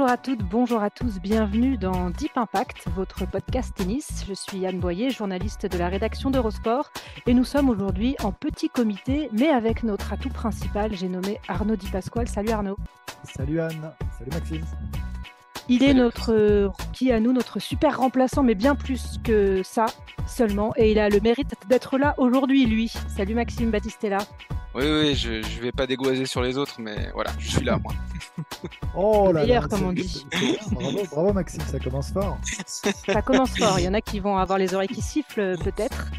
Bonjour à toutes, bonjour à tous, bienvenue dans Deep Impact, votre podcast tennis. Je suis Anne Boyer, journaliste de la rédaction d'Eurosport, et nous sommes aujourd'hui en petit comité, mais avec notre atout principal, j'ai nommé Arnaud Di Pasquale. Salut Arnaud. Salut Anne, salut Maxime. Il est notre qui à nous, notre super remplaçant, mais bien plus que ça seulement, et il a le mérite d'être là aujourd'hui, lui. Salut Maxime Battistella. Oui, oui, je ne vais pas dégoiser sur les autres, mais voilà, je suis là, moi. oh là là, comme on dit. Bravo, bravo Maxime, ça commence fort. Ça commence fort. Il y en a qui vont avoir les oreilles qui sifflent, peut-être.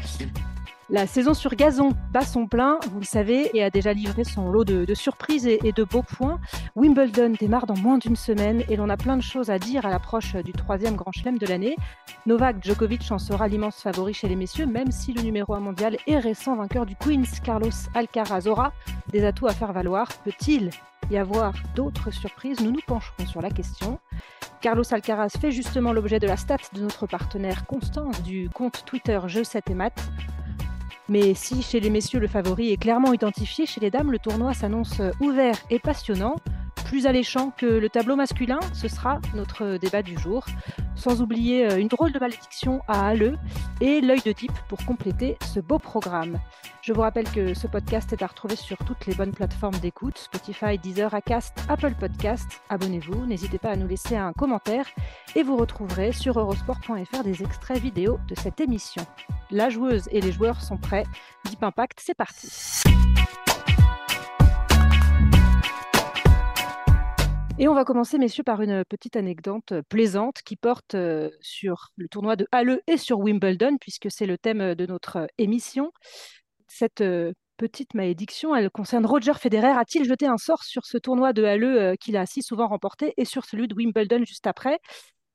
La saison sur gazon bat son plein, vous le savez, et a déjà livré son lot de, surprises et, de beaux points. Wimbledon démarre dans moins d'une semaine et l'on a plein de choses à dire à l'approche du troisième grand chelem de l'année. Novak Djokovic en sera l'immense favori chez les messieurs, même si le numéro 1 mondial et récent vainqueur du Queens, Carlos Alcaraz, aura des atouts à faire valoir. Peut-il y avoir d'autres surprises? Nous nous pencherons sur la question. Carlos Alcaraz fait justement l'objet de la stat de notre partenaire Constance du compte Twitter Jeux 7 et. Mais si chez les messieurs le favori est clairement identifié, chez les dames le tournoi s'annonce ouvert et passionnant. Plus alléchant que le tableau masculin, ce sera notre débat du jour. Sans oublier euh, une drôle de malédiction à Halleux et l'œil de type pour compléter ce beau programme. Je vous rappelle que ce podcast est à retrouver sur toutes les bonnes plateformes d'écoute, Spotify, Deezer, Acast, Apple Podcast. Abonnez-vous, n'hésitez pas à nous laisser un commentaire et vous retrouverez sur eurosport.fr des extraits vidéo de cette émission. La joueuse et les joueurs sont prêts. Deep Impact, c'est parti. Et on va commencer, messieurs, par une petite anecdote euh, plaisante qui porte euh, sur le tournoi de Halle et sur Wimbledon, puisque c'est le thème euh, de notre émission. Cette petite malédiction, elle concerne Roger Federer. A-t-il jeté un sort sur ce tournoi de Halle qu'il a si souvent remporté et sur celui de Wimbledon juste après?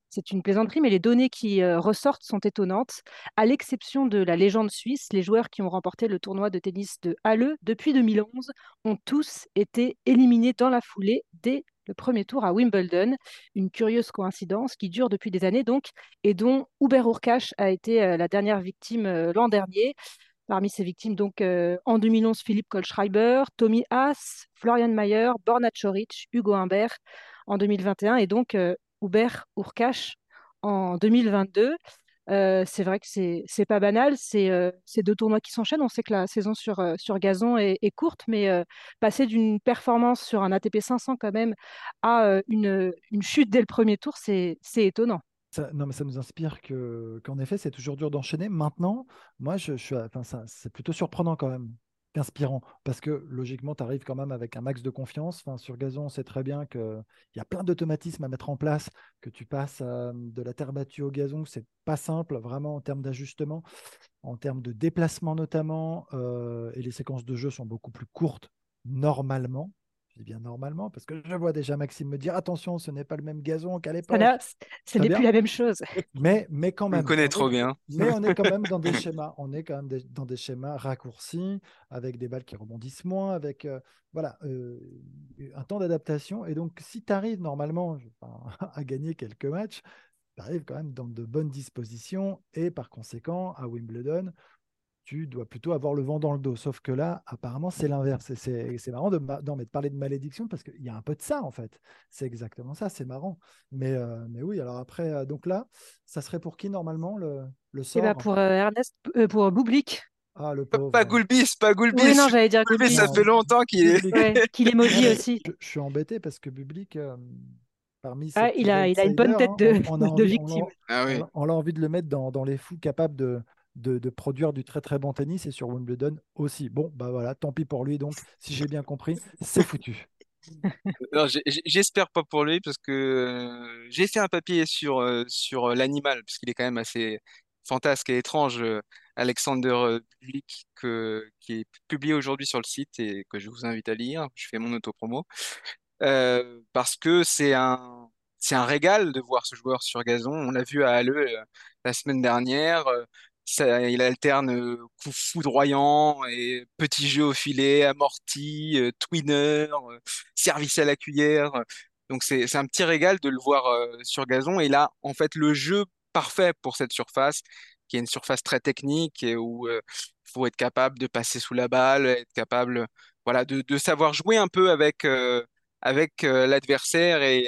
C'est une plaisanterie, mais les données qui ressortent sont étonnantes. À l'exception de la légende suisse, les joueurs qui ont remporté le tournoi de tennis de Halle depuis 2011 ont tous été éliminés dans la foulée dès le premier tour à Wimbledon. Une curieuse coïncidence qui dure depuis des années donc, et dont Hubert Hurkacz a été euh, la dernière victime euh, l'an dernier. Parmi ces victimes, donc euh, en 2011, Philippe Kohlschreiber, Tommy Haas, Florian Mayer, Borna Coric, Hugo Humbert en 2021 et donc Hubert Hurkacz en 2022. Euh, c'est vrai que c'est c'est pas banal, c'est euh, c'est deux tournois qui s'enchaînent. On sait que la saison sur, euh, sur gazon est, courte, mais passer d'une performance sur un ATP 500 quand même à une, une chute dès le premier tour, c'est étonnant. Ça- non, mais ça nous inspire que, qu'en effet, c'est toujours dur d'enchaîner. Maintenant, moi, je, je suis, enfin, c'est plutôt surprenant quand même, qu'inspirant, parce que logiquement, tu arrives quand même avec un max de confiance. Enfin, sur gazon, on sait très bien qu'il y a plein d'automatismes à mettre en place, que tu passes de la terre battue au gazon, c'est pas simple, vraiment en termes d'ajustement, en termes de déplacement notamment, et les séquences de jeu sont beaucoup plus courtes normalement. Je dis bien normalement, parce que je vois déjà Maxime me dire attention, ce n'est pas le même gazon qu'à l'époque. n'a- ce n'est plus la même chose. Mais, mais quand On même. me connaît on trop est- bien. Mais on est quand même dans des schémas. On est quand même des- dans des schémas raccourcis, avec des balles qui rebondissent moins, avec euh, voilà, euh, un temps d'adaptation. Et donc, si tu arrives normalement à gagner quelques matchs, tu arrives quand même dans de bonnes dispositions. Et par conséquent, à Wimbledon, tu dois plutôt avoir le vent dans le dos. Sauf que là, apparemment, c'est l'inverse. Et c'est c'est marrant de, ma- non, mais de parler de malédiction parce qu'il y a un peu de ça, en fait. C'est exactement ça, c'est marrant. Mais, euh, mais oui, alors après, euh, donc là, ça serait pour qui normalement le, le Et sort? bah pour euh, Ernest, euh, pour Bublik. Ah, le Pas- pauvre. Pas Goulbis, pas Goulbis. Oui, non, j'allais dire Goulbis, ça fait longtemps qu'il est. Ouais, qu'il est maudit aussi. Je, je suis embêté parce que Bublik, euh, parmi Ah, il a, il a une bonne tête outsiders, de, hein, on, on a de envie- on a- victime. Ah oui. on a- on a envie de le mettre dans, dans les fous capables de, de, produire du très très bon tennis et sur Wimbledon aussi. Bon, bah voilà, tant pis pour lui. Donc, si j'ai bien compris, c'est foutu. J'espère pas pour lui parce que euh, j'ai fait un papier sur, euh, sur euh, l'animal, parce qu'il est quand même assez fantasque et étrange, Alexander Bublik, que, qui est publié aujourd'hui sur le site et que je vous invite à lire. Je fais mon autopromo. Parce que c'est un, c'est un régal de voir ce joueur sur gazon. On l'a vu à Halle la semaine dernière. Il alterne euh, coups foudroyants et petits jeux au filet, amorti, euh, twinner, euh, service à la cuillère. Donc c'est un petit régal de le voir euh, sur gazon. Et là, en fait, le jeu parfait pour cette surface, qui est une surface très technique et où il faut être capable de passer sous la balle, être capable, voilà, de, de savoir jouer un peu avec avec l'adversaire et,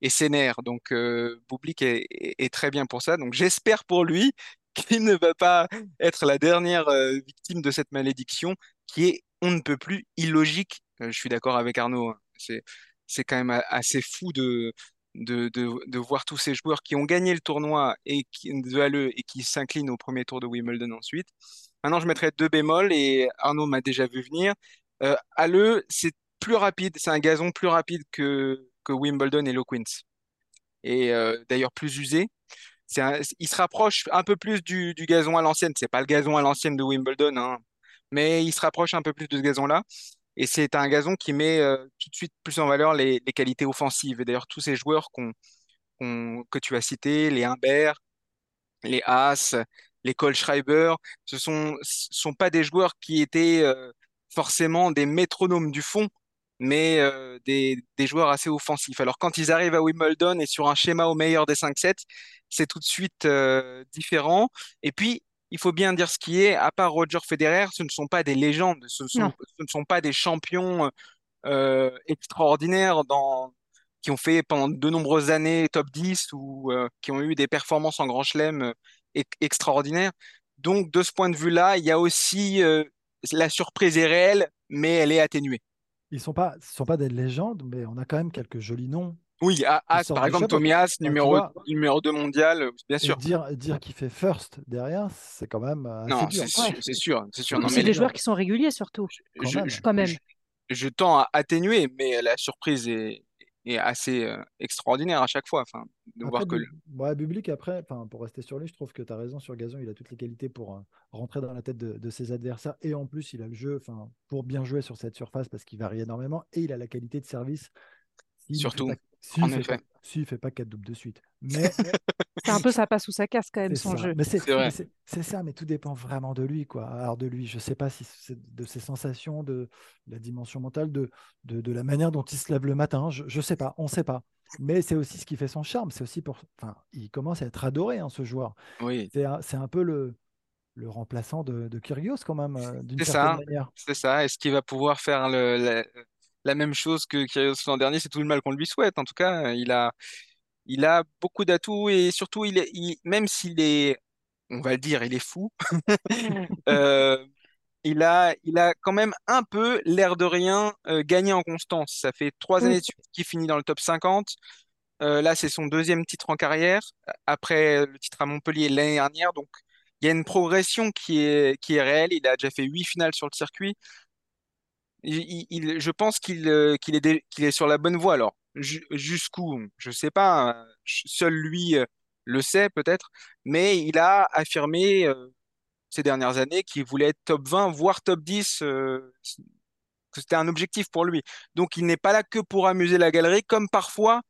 et ses nerfs. Donc Bublik est, est- est très bien pour ça. Donc j'espère pour lui qu'il ne va pas être la dernière euh, victime de cette malédiction qui est on ne peut plus illogique. Euh, je suis d'accord avec Arnaud. hein. C'est c'est quand même assez fou de de, de, voir tous ces joueurs qui ont gagné le tournoi et qui, de Halle et qui s'inclinent au premier tour de Wimbledon ensuite. Maintenant, je mettrai deux bémols et Arnaud m'a déjà vu venir. Euh, Halle, c'est plus rapide, c'est un gazon plus rapide que, que Wimbledon et Queens. Et euh, d'ailleurs plus usé. Il se rapproche un peu plus du, gazon à l'ancienne. C'est pas le gazon à l'ancienne de Wimbledon, hein, mais il se rapproche un peu plus de ce gazon-là. Et c'est un gazon qui met euh, tout de suite plus en valeur les, qualités offensives. Et d'ailleurs, tous ces joueurs que tu as cités, les Humbert, les Haas, les Kohlschreiber, ce sont, sont pas des joueurs qui étaient euh, forcément des métronomes du fond, mais euh, des, des joueurs assez offensifs. Alors quand ils arrivent à Wimbledon et sur un schéma au meilleur des 5-7, c'est tout de suite euh, différent. Et puis, il faut bien dire ce qui est, à part Roger Federer, ce ne sont pas des légendes, ce sont, ce ne sont pas des champions euh, extraordinaires dans, qui ont fait pendant de nombreuses années top 10 ou euh, qui ont eu des performances en Grand Chelem euh, extraordinaires. Donc, de ce point de vue-là, il y a aussi euh, la surprise est réelle, mais elle est atténuée. Ils sont pas, ce sont pas des légendes, mais on a quand même quelques jolis noms Oui, par exemple, chapeau. Tommy As, Enfin, tu numéro, vois, numéro 2 mondial, euh, bien sûr. dire, dire qu'il fait first derrière, c'est quand même euh, assez Non, c'est Ouais. sûr, c'est sûr, c'est sûr. C'est Non, C'est mais des joueurs qui sont réguliers surtout, Quand je, même. je, quand même. je, je tends à atténuer, mais la surprise est, est assez extraordinaire à chaque fois. Enfin, de Après, voir que ouais, Bublik, après, enfin, pour rester sur lui, je trouve que tu as raison sur gazon, il a toutes les qualités pour euh, rentrer dans la tête de, de ses adversaires. Et en plus, il a le jeu enfin, pour bien jouer sur cette surface parce qu'il varie énormément. Et il a la qualité de service. Surtout, s'il en fait effet, pas, s'il fait pas quatre doubles de suite. Mais C'est un peu ça passe ou ça casse quand même c'est son ça. jeu. Mais c'est, ça, mais tout dépend vraiment de lui, quoi. Alors de lui, je sais pas si c'est de ses sensations, de la dimension mentale, de, de, de la manière dont il se lève le matin. Je, je sais pas, on sait pas. Mais c'est aussi ce qui fait son charme. C'est aussi pour, enfin, il commence à être adoré, hein, ce joueur. Oui, C'est un, c'est un peu le, le remplaçant de, de Kyrgios quand même, euh, d'une certaine ça, manière. c'est ça. Est-ce qu'il va pouvoir faire le, la même chose que Kyrgios l'an dernier? C'est tout le mal qu'on lui souhaite. En tout cas, il a, il a beaucoup d'atouts et surtout, il est, il- même s'il est, on va le dire, il est fou, euh, il a, il a quand même un peu, l'air de rien, euh, gagné en constance. Ça fait trois années de suite qu'il finit dans le top 50. Euh, là, c'est son deuxième titre en carrière, après le titre à Montpellier l'année dernière. Donc, il y a une progression qui est, qui est réelle. Il a déjà fait huit finales sur le circuit. Je pense qu'il euh, qu'il est, sur la bonne voie. Alors, Ju- jusqu'où? Je sais pas. euh, Seul lui euh, le sait peut-être. Mais il a affirmé euh, ces dernières années qu'il voulait être top 20, voire top 10. euh, que c'était un objectif pour lui. Donc, il n'est pas là que pour amuser la galerie, comme parfois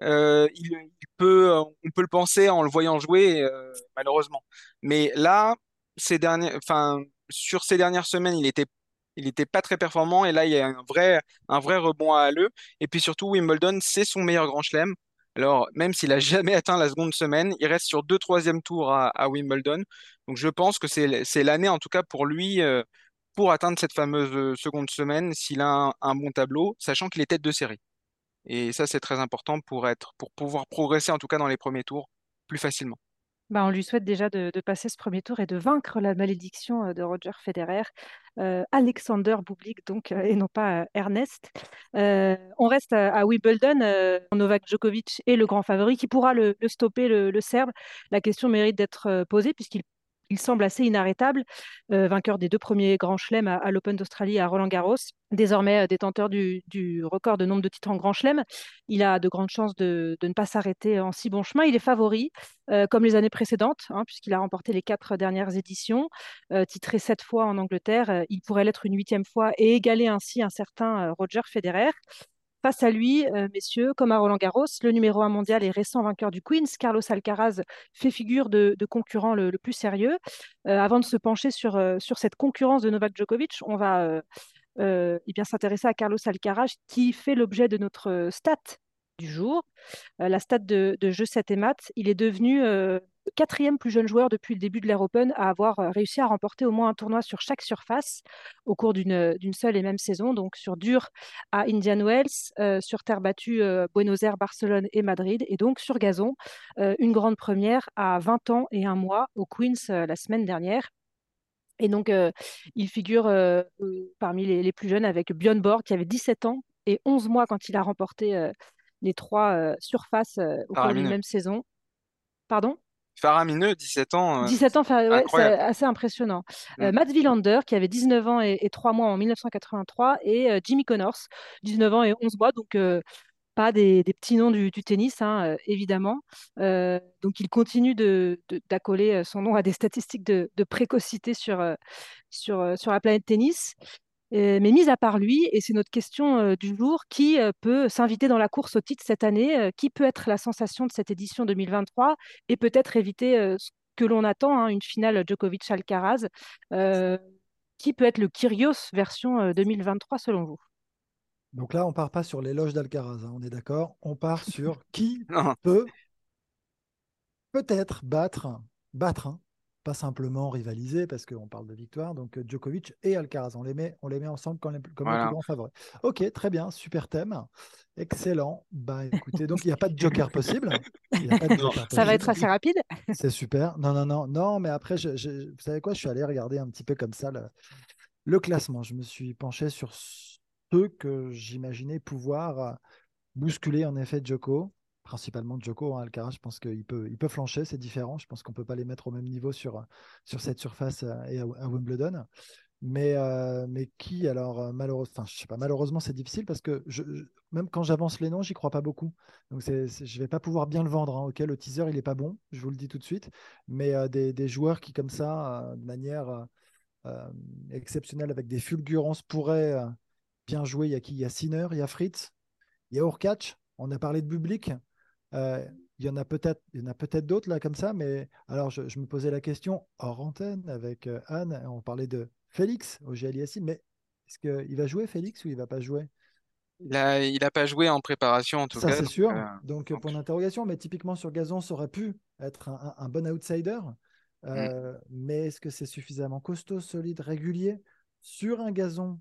on peut le penser en le voyant jouer, malheureusement. Mais là, ces derniers, sur ces dernières semaines, il était, il était pas très performant et là, il y a un vrai, rebond à Halle. Et puis surtout, Wimbledon, c'est son meilleur grand chelem. Alors, même s'il a jamais atteint la seconde semaine, il reste sur deux troisième tours à, Wimbledon. Donc, je pense que c'est, c'est l'année, en tout cas, pour lui, euh, pour atteindre cette fameuse euh, seconde semaine, s'il a un, un bon tableau, sachant qu'il est tête de série. Et ça, c'est très important pour être, pour pouvoir progresser, en tout cas dans les premiers tours, plus facilement. Bah, on lui souhaite déjà de, passer ce premier tour et de vaincre la malédiction euh, de Roger Federer. Euh, Alexander Bublik, donc, euh, et non pas Ernest. On reste à, à Wimbledon. Novak Djokovic est le grand favori qui pourra le, stopper, le, Serbe. La question mérite d'être posée puisqu'il il semble assez inarrêtable, euh, vainqueur des deux premiers grands chelems à, l'Open d'Australie à Roland Garros, désormais euh, détenteur du, record de nombre de titres en grand chelem. Il a de grandes chances de, ne pas s'arrêter en si bon chemin. Il est favori, euh, comme les années précédentes, hein, puisqu'il a remporté les quatre dernières éditions, titré sept fois en Angleterre. il pourrait l'être une huitième fois et égaler ainsi un certain Roger Federer. Face à lui, euh, messieurs, comme à Roland Garros, le numéro 1 mondial et récent vainqueur du Queens, Carlos Alcaraz, fait figure de, concurrent le, plus sérieux. Euh, avant de se pencher sur, euh, sur cette concurrence de Novak Djokovic, on va eh bien s'intéresser à Carlos Alcaraz, qui fait l'objet de notre stat du jour, la stat de, de jeu 7 et maths. Il est devenu quatrième plus jeune joueur depuis le début de l'Air Open à avoir euh, réussi à remporter au moins un tournoi sur chaque surface au cours d'une euh, seule et même saison, donc sur dur à Indian Wells, euh, sur terre battue Buenos Aires, Barcelone et Madrid, et donc sur gazon, une grande première à 20 ans et un mois au Queens la semaine dernière. Et donc, il figure parmi les, plus jeunes avec Björn Borg, qui avait 17 ans et 11 mois quand il a remporté les trois surfaces au cours d'une même saison. Pardon? Faramineux, 17 ans. 17 euh, ans, c'est assez impressionnant. Mm. Euh, Matt Wilander, qui avait 19 ans et, 3 mois en 1983, et euh, Jimmy Connors, 19 ans et 11 mois, donc pas des, petits noms du, tennis, hein, évidemment. donc il continue d'accoler de, son nom à des statistiques de, précocité sur, sur, sur la planète tennis. Mais mis à part lui, et c'est notre question du jour, qui peut s'inviter dans la course au titre cette année Qui peut être la sensation de cette édition 2023 et peut-être éviter ce que l'on attend, hein, une finale Djokovic-Alcaraz Qui peut être le Kyrgios version 2023 selon vous? Donc là, on part pas sur l'éloge d'Alcaraz, hein, on est d'accord On part sur qui peut peut-être battre, battre hein, pas simplement rivaliser parce qu'on parle de victoire. Donc euh, Djokovic et Alcaraz, on les met, on les met ensemble comme les, comme les plus grands favoris. Ok, très bien, super thème, excellent. Bah écoutez, donc il n'y a pas de joker possible. Ça va être assez rapide? C'est super. Non, non, non, non, mais après, je, vous savez quoi, je suis allé regarder un petit peu comme ça le, le classement. Je me suis penché sur ceux que j'imaginais pouvoir euh, bousculer en effet Djoko principalement Joko. Hein, Alcaraz, je pense qu'il peut, flancher, c'est différent. Je pense qu'on ne peut pas les mettre au même niveau sur, cette surface euh, et à, Wimbledon. Mais, euh, qui, alors, euh, malheureusement, je sais pas, malheureusement, c'est difficile parce que même quand j'avance les noms, j'y crois pas beaucoup. Donc, c'est, je vais pas pouvoir bien le vendre. Hein. Le teaser, il est pas bon, je vous le dis tout de suite. Mais des, joueurs qui, comme ça, de manière exceptionnelle, avec des fulgurances, pourraient bien jouer. Il y a qui? Il y a Sinner, il y a Fritz, il y a Urkach. On a parlé de Bublik. Euh, il y en a peut-être, il y en a peut-être d'autres là comme ça, mais alors je, me posais la question hors antenne avec euh, Anne, on parlait de Félix au GLISI, mais est-ce qu'il va jouer Félix ou il va pas jouer? Il n'a pas joué en préparation en tout ça, cas. Ça c'est sûr. Euh, donc, point d'interrogation, mais typiquement sur gazon, ça aurait pu être un, bon outsider. Mm. Mais est-ce que c'est suffisamment costaud, solide, régulier sur un gazon,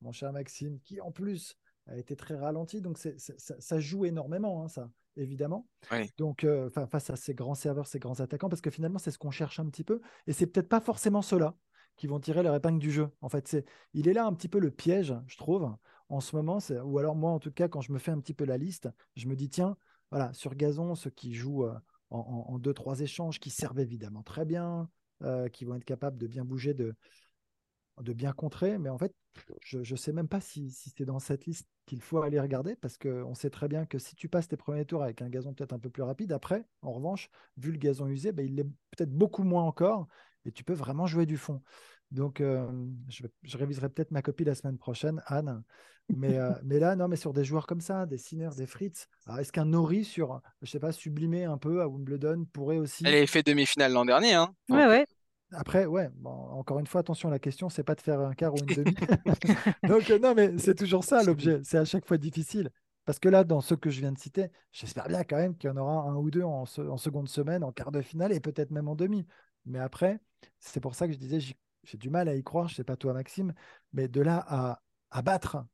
mon cher Maxime, qui en plus a été très ralenti, donc ça, ça, joue énormément, hein, ça évidemment. Donc, euh, face à ces grands serveurs, ces grands attaquants, parce que finalement, c'est ce qu'on cherche un petit peu. Et c'est peut-être pas forcément ceux-là qui vont tirer leur épingle du jeu. En fait, c'est, il est là un petit peu le piège, je trouve, en ce moment. Ou alors, moi, en tout cas, quand je me fais un petit peu la liste, je me dis, tiens, voilà, sur gazon, ceux qui jouent euh, en, deux, trois échanges, qui servent évidemment très bien, euh, qui vont être capables de bien bouger, de, de bien contrer. Mais en fait, je ne sais même pas si, c'est dans cette liste qu'il faut aller regarder, parce qu'on sait très bien que si tu passes tes premiers tours avec un gazon peut-être un peu plus rapide, après, en revanche, vu le gazon usé, ben, il est peut-être beaucoup moins encore, et tu peux vraiment jouer du fond. Donc, euh, je, réviserai peut-être ma copie la semaine prochaine, Anne. Mais, euh, mais là, non, mais sur des joueurs comme ça, des Sinners, des Fritz, est-ce qu'un Nori sur, je sais pas, sublimé un peu à Wimbledon pourrait aussi. Elle avait fait demi-finale l'an dernier. Hein. Ouais, ouais. Après, ouais, encore une fois, attention, la question, c'est pas de faire un quart ou une demi. Donc, euh, non, mais c'est toujours ça l'objet. C'est à chaque fois difficile. Parce que là, dans ceux que je viens de citer, j'espère bien quand même qu'il y en aura un ou deux en, seconde semaine, en quart de finale et peut-être même en demi. Mais après, c'est pour ça que je disais, j'ai du mal à y croire, je sais pas toi, Maxime, mais de là à, battre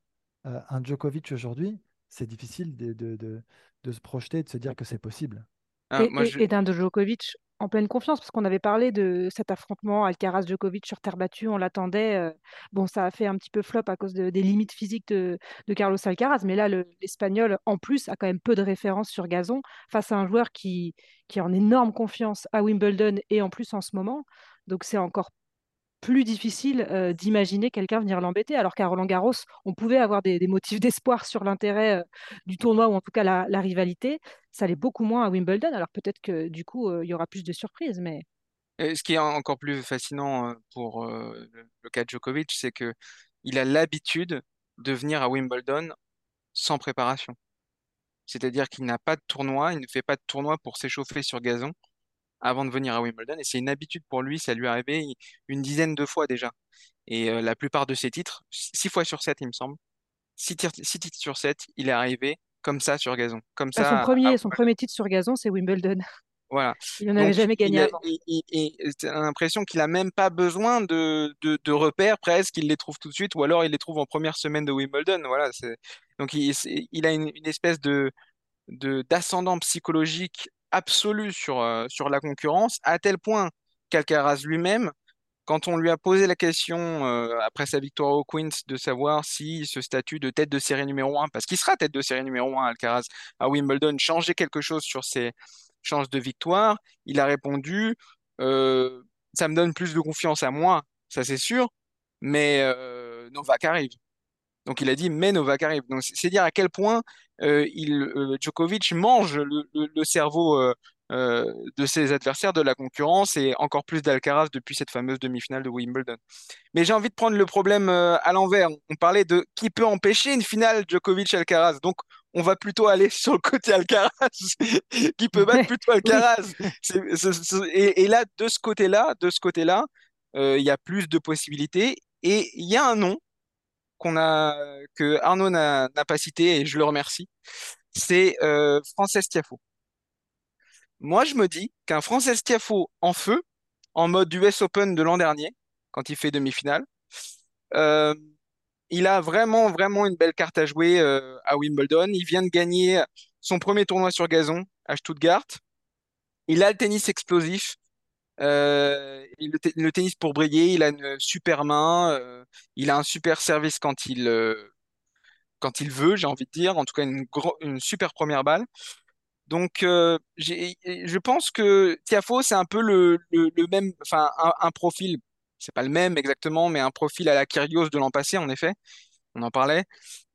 euh, un Djokovic aujourd'hui, c'est difficile de, de, se projeter, de se dire que c'est possible. Ah, et, et d'un Djokovic en pleine confiance, parce qu'on avait parlé de cet affrontement Alcaraz-Djokovic sur terre battue, on l'attendait. Euh, bon, ça a fait un petit peu flop à cause des limites physiques de, Carlos Alcaraz, mais là, l'Espagnol, en plus, a quand même peu de références sur gazon face à un joueur qui, qui est en énorme confiance à Wimbledon et en plus en ce moment. Donc c'est encore plus difficile d'imaginer quelqu'un venir l'embêter, alors qu'à Roland Garros, on pouvait avoir des, motifs d'espoir sur l'intérêt du tournoi ou en tout cas la, rivalité. Ça l'est beaucoup moins à Wimbledon, alors peut-être que du coup, il y aura plus de surprises, mais ce qui est encore plus fascinant pour le cas de Djokovic, c'est que il a l'habitude de venir à Wimbledon sans préparation. C'est-à-dire qu'il n'a pas de tournoi, il ne fait pas de tournoi pour s'échauffer sur gazon avant de venir à Wimbledon. Et c'est une habitude pour lui, ça lui est arrivé une dizaine de fois déjà. Et euh, la plupart de ses titres, six fois sur sept, il me semble, six, titres sur sept, il est arrivé comme ça sur gazon. Comme son ça, à- premier, à- son premier titre sur gazon, c'est Wimbledon. voilà. Il n'en avait jamais gagné a, avant. t'as l'impression qu'il a même pas besoin de, de, de repères presque, il les trouve tout de suite, ou alors il les trouve en première semaine de Wimbledon. Voilà, donc il, a une, une espèce de, de, d'ascendant psychologique absolu sur, euh, sur la concurrence, à tel point qu'Alcaraz lui-même, quand on lui a posé la question euh, après sa victoire au Queens de savoir si ce statut de tête de série numéro un, parce qu'il sera tête de série numéro un, Alcaraz, à Wimbledon, changeait quelque chose sur ses chances de victoire, il a répondu euh, ça me donne plus de confiance à moi, ça c'est sûr, mais Novak arrive. Donc il a dit mais Novak arrive. Donc c'est dire à quel point euh, il, euh, Djokovic mange le, le- le cerveau euh, de ses adversaires, de la concurrence et encore plus d'Alcaraz depuis cette fameuse demi-finale de Wimbledon. Mais j'ai envie de prendre le problème à l'envers. On parlait de qui peut empêcher une finale Djokovic-Alcaraz. Donc on va plutôt aller sur le côté Alcaraz. Qui peut battre plutôt Alcaraz? Et, et là, de ce côté-là, de ce côté-là, euh, il y a plus de possibilités. Et il y a un nom qu'on a, que Arnaud n'a pas cité et je le remercie, c'est euh, Frances Tiafoe. Moi, je me dis qu'un Frances Tiafoe en feu, en mode US Open de l'an dernier, quand il fait demi-finale, euh, il a vraiment, vraiment une belle carte à jouer euh, à Wimbledon. Il vient de gagner son premier tournoi sur gazon à Stuttgart. Il a le tennis explosif. Euh, le, te- le tennis pour briller, il a une super main, euh, il a un super service quand il, euh, quand il veut, j'ai envie de dire, en tout cas une, super première balle. Donc, je pense que Tiafoe, c'est un peu le, même, enfin, un, un profil, c'est pas le même exactement, mais un profil à la Kyrgios de l'an passé, en effet, on en parlait.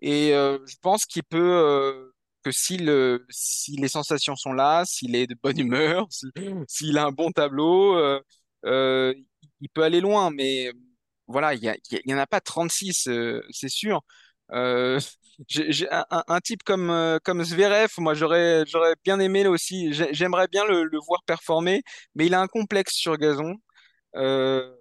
Et je pense qu'il peut, que si, le, si les sensations sont là, s'il est de bonne humeur, si- s'il a un bon tableau, euh, euh, il peut aller loin. Mais voilà, il y a, il y a- il y en a pas 36, euh, c'est sûr. Euh, un, un- un type comme, comme Zverev, moi j'aurais, j'aurais bien aimé là aussi. J'ai- J'aimerais bien le, le voir performer, mais il a un complexe sur gazon. Euh,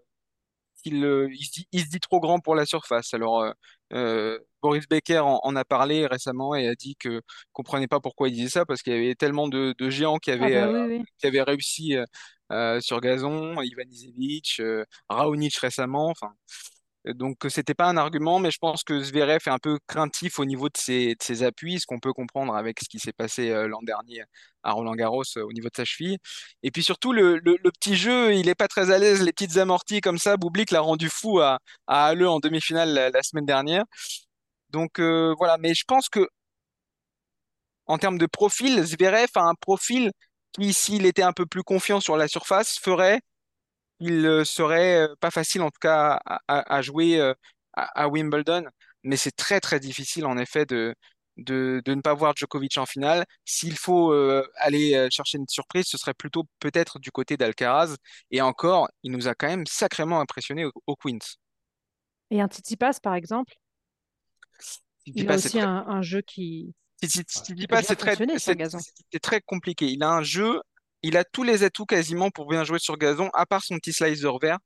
il, il se dit, il se dit trop grand pour la surface. Alors, euh, Boris Becker en, en a parlé récemment et a dit que comprenait pas pourquoi il disait ça parce qu'il y avait tellement de, de géants qui Ah avaient, bah euh, oui, oui. qui avaient réussi euh, sur gazon, Ivan Isevic, Raonic récemment. Enfin, donc, euh, c'était pas un argument, mais je pense que Zverev est un peu craintif au niveau de ses, appuis, ce qu'on peut comprendre avec ce qui s'est passé euh, l'an dernier à Roland-Garros euh, au niveau de sa cheville. Et puis surtout, le, petit jeu, il est pas très à l'aise, les petites amorties comme ça. Bublik l'a rendu fou à, à Halle en demi-finale la, semaine dernière. Donc voilà, mais je pense que en termes de profil, Zverev a un profil qui, s'il était un peu plus confiant sur la surface, ferait il euh, serait euh, pas facile en tout cas à, à- à jouer euh, à, à Wimbledon, mais c'est très très difficile en effet de, de, de ne pas voir Djokovic en finale. S'il faut euh, aller chercher une surprise, ce serait plutôt peut-être du côté d'Alcaraz. Et encore, il nous a quand même sacrément impressionné au, au Queens. Et un Tsitsipas, par exemple, il a aussi un, jeu qui, c'est très, gazon. c'est très compliqué. Il a un jeu, il a tous les atouts quasiment pour bien jouer sur gazon, à part son petit slicer vert.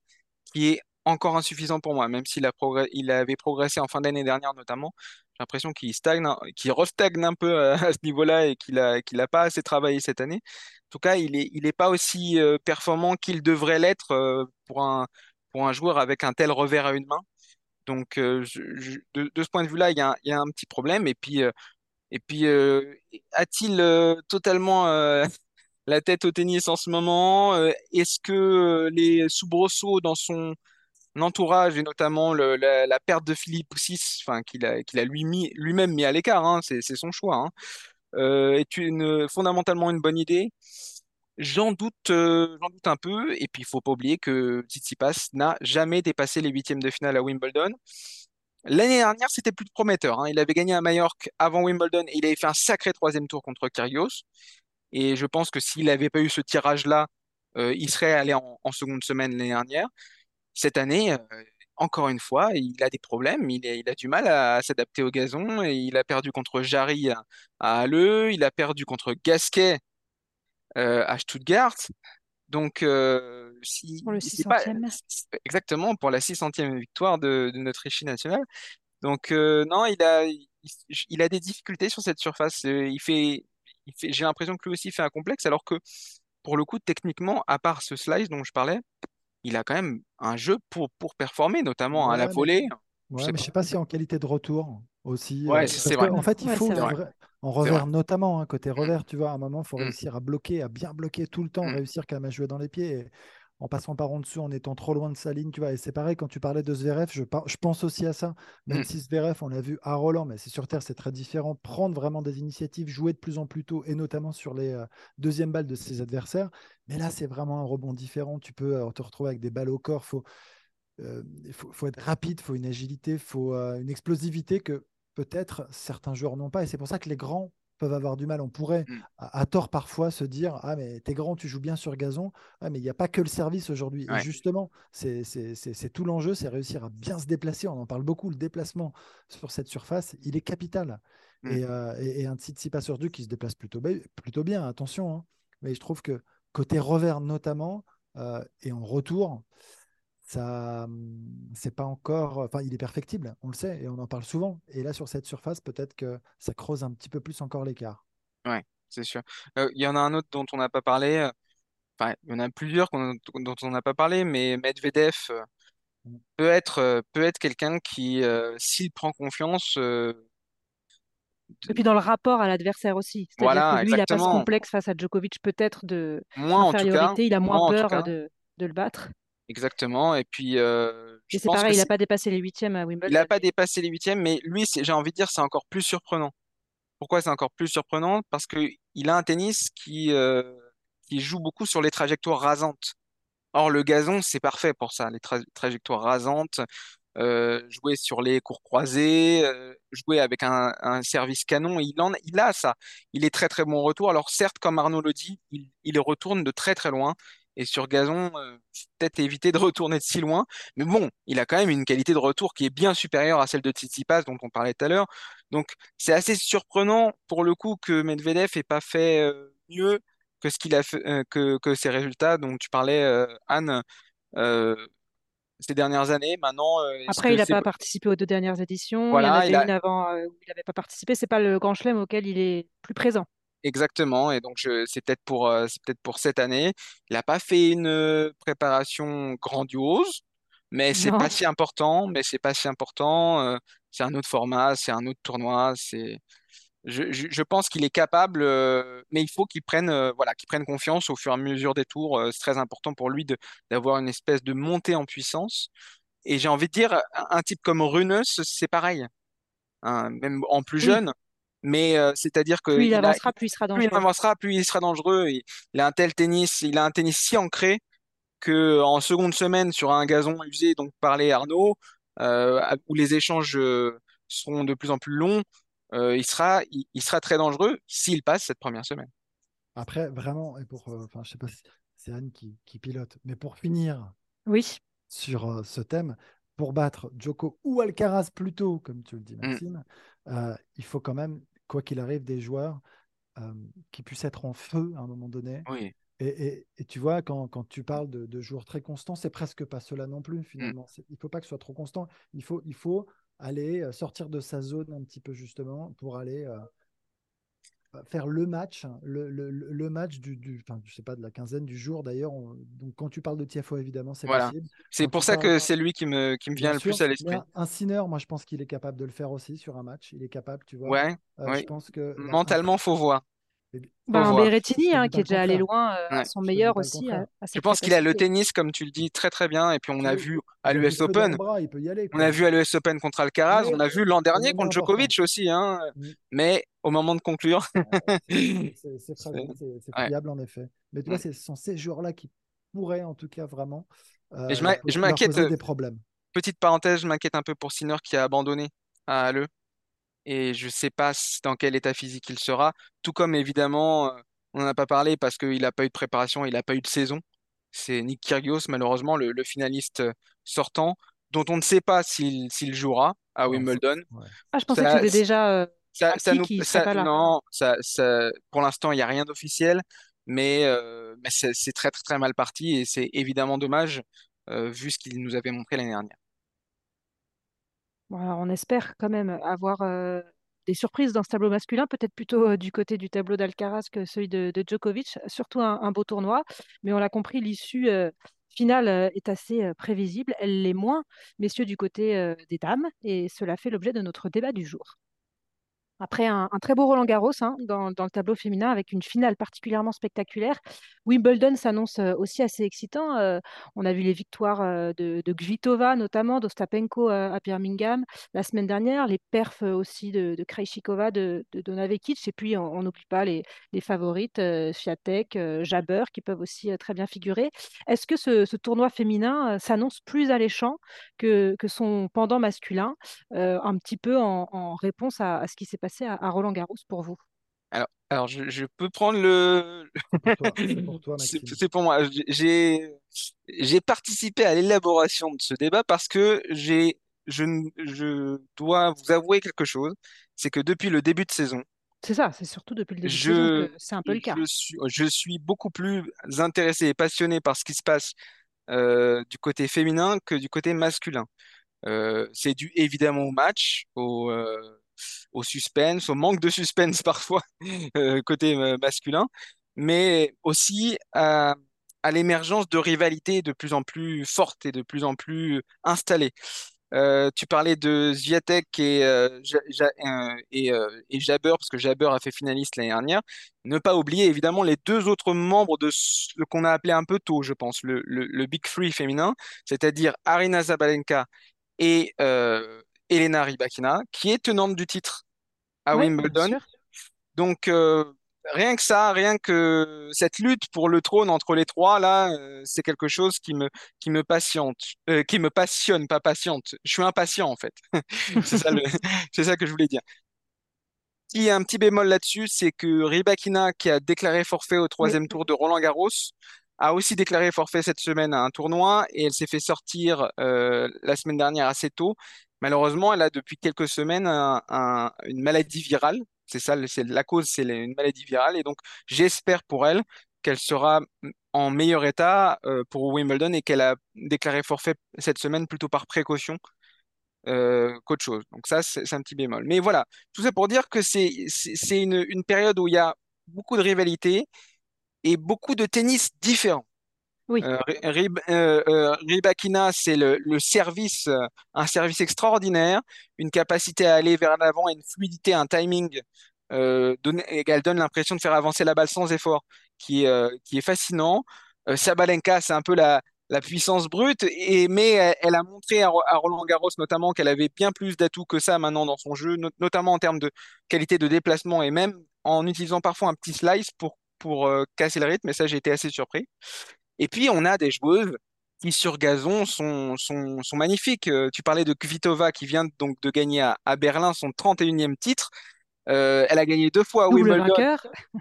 qui est encore insuffisant pour moi, même s'il progr- il avait progressé en fin d'année dernière notamment. J'ai l'impression qu'il stagne, qu'il restagne un peu à, à ce niveau-là et qu'il a, qu'il pas assez travaillé cette année. En tout cas, il est, il est pas aussi euh, performant qu'il devrait l'être euh, pour un, pour un joueur avec un tel revers à une main. Donc, euh, de, ce point de vue-là, il y a, un- il y a un petit problème. Et puis, euh, et puis euh, a-t-il euh, totalement euh, la tête au tennis en ce moment? Euh, Est-ce que euh, les soubresauts dans son l'entourage et notamment la, perte de Philippe enfin qu'il a, lui-même mis à l'écart, hein, c'est, son choix, hein, euh, est fondamentalement une bonne idée? J'en doute, un peu. Et puis, il faut pas oublier que Tsitsipas n'a jamais dépassé les huitièmes de finale à Wimbledon. L'année dernière, c'était plus prometteur. hein. Il avait gagné à Majorque avant Wimbledon et il avait fait un sacré troisième tour contre Kyrgios. Et je pense que s'il n'avait pas eu ce tirage-là, euh, il serait allé en, en seconde semaine l'année dernière. Cette année, euh, encore une fois, il a des problèmes. Il, a- il a du mal à, s'adapter au gazon. Et il a perdu contre Jarry à, à Halle. Il a perdu contre Gasquet euh, à Stuttgart. Donc, si, Pour le pas 600e. c'est- exactement pour la 600e victoire de, de notre échiquier national. Donc, non, il a, il, il a des difficultés sur cette surface. Il fait, j'ai l'impression que lui aussi fait un complexe, alors que pour le coup, techniquement, à part ce slice dont je parlais, il a quand même un jeu pour, pour performer, notamment à la Ouais, mais volée. Je Ouais, sais pas. je sais pas si en qualité de retour aussi. Ouais, euh, c'est que vrai. en fait, il Ouais, faut vrai. en revers notamment, hein, côté Mm, revers, tu vois, à un moment, il faut mm, réussir à bloquer, à bien bloquer tout le temps, mm, réussir quand même à jouer dans les pieds, et en passant par en dessous, en étant trop loin de sa ligne, tu vois. Et c'est pareil quand tu parlais de Zverev, je, par- je pense aussi à ça. Même mm, si Zverev, on l'a vu à Roland, mais c'est sur terre, c'est très différent. Prendre vraiment des initiatives, jouer de plus en plus tôt, et notamment sur les euh, deuxièmes balles de ses adversaires. Mais là, c'est vraiment un rebond différent. Tu peux euh, te retrouver avec des balles au corps. Faut, euh, il faut, faut être rapide, il faut une agilité, il faut euh, une explosivité que peut-être certains joueurs n'ont pas. Et c'est pour ça que les grands peuvent avoir du mal. On pourrait, mm. à, à tort parfois, se dire Ah, mais t'es grand, tu joues bien sur gazon. Ah, mais il n'y a pas que le service aujourd'hui. Et justement, c'est tout l'enjeu, c'est réussir à bien se déplacer. On en parle beaucoup, le déplacement sur cette surface, il est capital. Mm. Et, euh, et, et un Tsitsipas sur qui se déplace plutôt, plutôt bien, attention. hein. Mais je trouve que côté revers notamment, euh, et en retour, ça, hum, c'est pas encore. Enfin, il est perfectible, on le sait, et on en parle souvent. Et là, sur cette surface, peut-être que ça creuse un petit peu plus encore l'écart. Ouais, c'est sûr. Euh, Il y en a un autre dont on n'a pas parlé. euh, Enfin, il y en a plusieurs dont on n'a pas parlé, mais Medvedev euh, Mm. peut être, peut être quelqu'un qui, euh, s'il prend confiance, euh, Et puis dans le rapport à l'adversaire aussi. C'est-à-dire que voilà, lui, il n'a pas ce exactement. complexe face à Djokovic, peut-être de Moi, en tout cas. Il a moi, moins peur de le battre. Exactement. Et puis, euh, je Et c'est pense que pareil, il n'a c'est- pas dépassé les huitièmes à il Wimbledon. n'a pas dépassé les huitièmes, mais lui, c'est- j'ai envie de dire, c'est encore plus surprenant. Pourquoi c'est encore plus surprenant? Parce que il a un tennis qui, euh, qui joue beaucoup sur les trajectoires rasantes. Or, le gazon, c'est parfait pour ça, les tra- trajectoires rasantes, euh, jouer sur les cours croisés, euh, jouer avec un, un service canon, il en, il a ça. Il est très très bon au retour. Alors certes, comme Arnaud le dit, il, il retourne de très très loin. Et sur gazon, euh, peut-être éviter de retourner de si loin. Mais bon, il a quand même une qualité de retour qui est bien supérieure à celle de Tsitsipas dont on parlait tout à l'heure. Donc c'est assez surprenant pour le coup que Medvedev ait pas fait euh, mieux que ce qu'il a fait, euh, que, que ses résultats dont tu parlais, Anne. ces dernières années. Maintenant, Après, il n'a pas participé aux deux dernières éditions. Il y en il avait a une avant où il n'avait pas participé. C'est pas le Grand Chelem auquel il est plus présent. Exactement et donc c'est peut-être pour euh, c'est peut-être pour cette année. Il n'a pas fait une euh, préparation grandiose, mais c'est pas si important. Mais c'est pas si important. euh, c'est un autre format, c'est un autre tournoi. C'est je, je, je pense qu'il est capable, euh, mais il faut qu'il prenne voilà qu'il prenne confiance au fur et à mesure des tours. C'est très important pour lui de d'avoir une espèce de montée en puissance. Et j'ai envie de dire, un un type comme Runeux, c'est pareil. hein, même en plus Oui, jeune. Mais euh, c'est-à-dire plus il a, avancera, plus il sera plus il dangereux. avancera, plus il sera dangereux. Il, il a un tel tennis, il a un tennis si ancré que en seconde semaine sur un gazon usé, donc parlait Arnaud, euh, où les échanges euh, seront de plus en plus longs, euh, il sera, il, il sera très dangereux s'il passe cette première semaine. Après, vraiment, et pour, euh, enfin, je sais pas si c'est Anne qui, qui pilote, mais pour finir Oui, sur euh, ce thème, pour battre Djoko ou Alcaraz plutôt, comme tu le dis, Mm. Maxime, euh, il faut quand même, quoi qu'il arrive, des joueurs euh, qui puissent être en feu à un moment donné. Oui. Et, et- et tu vois, quand, quand tu parles de, de joueurs très constants, c'est presque pas cela non plus, finalement. C'est- Il ne faut pas que ce soit trop constant. Il faut, il faut aller sortir de sa zone un petit peu, justement, pour aller euh, faire le match, hein, le, le- le- match du, du, enfin, je sais pas, de la quinzaine du jour d'ailleurs. on- Donc, quand tu parles de Tiafo, évidemment, c'est Voilà. possible. C'est pour ça parles que c'est lui qui me, qui me vient Bien le plus à l'esprit. un, Sinner, moi, je pense qu'il est capable de le faire aussi sur un match. Il est capable, tu vois. Ouais, Euh, je pense que Mentalement, faut voir. Ben. Berrettini, hein, qui est le déjà allé loin euh, Ouais. son meilleur le aussi, à, contraire. à Je cette pense qu'il a le tennis, comme tu le dis, très très bien. Et puis on a vu à l'US le Open, bras, aller, on a vu à l'US Open contre Alcaraz, Mais on a vu l'an dernier contre. Djokovic aussi. Hein. Mm. Mais au moment de conclure, c'est ouais. friable en effet. Mais tu vois, ce sont ces joueurs-là qui pourraient en tout cas vraiment euh, je m'inquiète, euh, des problèmes. petite parenthèse, je m'inquiète un peu pour Sinner qui a abandonné à Halle. Et je sais pas dans quel état physique il sera. Tout comme évidemment, euh, on n'en a pas parlé parce qu'il n'a pas eu de préparation, il n'a pas eu de saison. C'est Nick Kyrgios, malheureusement, le, le finaliste euh, sortant, dont on ne sait pas s'il jouera à Wimbledon. ouais. Ah, je pensais que c'était déjà euh, ça, ça nous, ne ça, pas là. non, ça, ça, pour l'instant, il n'y a rien d'officiel, mais, euh, mais c'est c'est très, très, très mal parti et c'est évidemment dommage euh, vu ce qu'il nous avait montré l'année dernière. On espère quand même avoir des surprises dans ce tableau masculin, peut-être plutôt du côté du tableau d'Alcaraz que celui de, Djokovic, surtout un, beau tournoi. Mais on l'a compris, l'issue finale est assez prévisible. Elle l'est moins, messieurs, du côté des dames, et cela fait l'objet de notre débat du jour. Après un, très beau Roland Garros hein, dans, le tableau féminin avec une finale particulièrement spectaculaire, Wimbledon s'annonce euh, aussi assez excitant. Euh, on a vu les victoires euh, de, de notamment, d'Ostapenko euh, à Birmingham la semaine dernière, les perfs aussi de, de de, de Donna Vekic, et puis on n'oublie pas les, favorites, euh, Swiatek, euh, Jabber, qui peuvent aussi très bien figurer. Est-ce que ce, tournoi féminin s'annonce plus alléchant que, son pendant masculin un petit peu en, réponse à, à ce qui s'est passé à, à Roland Garros pour vous? Alors, alors je, je peux prendre le... C'est pour toi, c'est moi. J'ai j'ai participé à l'élaboration de ce débat parce que j'ai je, je dois vous avouer quelque chose, c'est que depuis le début de saison, C'est ça, c'est surtout depuis le début de saison que c'est un peu le cas. je suis je suis beaucoup plus intéressé et passionné par ce qui se passe euh, du côté féminin que du côté masculin. Euh, c'est dû évidemment au match, au euh, au suspense, au manque de suspense parfois euh, côté euh, masculin, mais aussi à, l'émergence de rivalités de plus en plus fortes et de plus en plus installées. Euh, tu parlais de Zviatek et, et, Jabber, parce que Jabber a fait finaliste l'année dernière. Ne pas oublier évidemment les deux autres membres de ce qu'on a appelé un peu tôt, je pense, le, le, le Big Three féminin, c'est-à-dire Arina Zabalenka et Elena Rybakina, qui est tenante du titre à Wimbledon. Donc, euh, rien que ça, rien que cette lutte pour le trône entre les trois, là, euh, c'est quelque chose qui me, qui me patiente, euh, qui me passionne, pas patiente. Je suis impatient, en fait. C'est ça que je voulais dire. Il y a un petit bémol là-dessus, c'est que Rybakina, qui a déclaré forfait au Oui, troisième tour de Roland-Garros, a aussi déclaré forfait cette semaine à un tournoi et elle s'est fait sortir euh, la semaine dernière assez tôt. Malheureusement, elle a depuis quelques semaines un- un- une maladie virale. C'est ça, la cause, c'est une maladie virale. Et donc, j'espère pour elle qu'elle sera en meilleur état euh, pour Wimbledon et qu'elle a déclaré forfait cette semaine plutôt par précaution euh, qu'autre chose. Donc ça, c'est un petit bémol. Mais voilà, tout ça pour dire que c'est une, une période où il y a beaucoup de rivalités et beaucoup de tennis différents. Oui, Euh, Rib- euh, euh, Rybakina, c'est le, service, euh, un service extraordinaire, une capacité à aller vers l'avant, une fluidité, un timing. Euh, elle donne l'impression de faire avancer la balle sans effort, qui est, euh, fascinant. Euh, Sabalenka, c'est un peu la, puissance brute, mais elle, a montré à, Ro- à Roland-Garros notamment qu'elle avait bien plus d'atouts que ça maintenant dans son jeu, not- notamment en termes de qualité de déplacement et même en utilisant parfois un petit slice pour, pour euh, casser le rythme, et ça j'ai été assez surpris. Et puis, on a des joueuses qui, sur gazon, sont, sont, sont magnifiques. Euh, tu parlais de Kvitova qui vient donc de gagner à, à Berlin son 31e titre. Euh, elle a gagné deux fois à Wimbledon.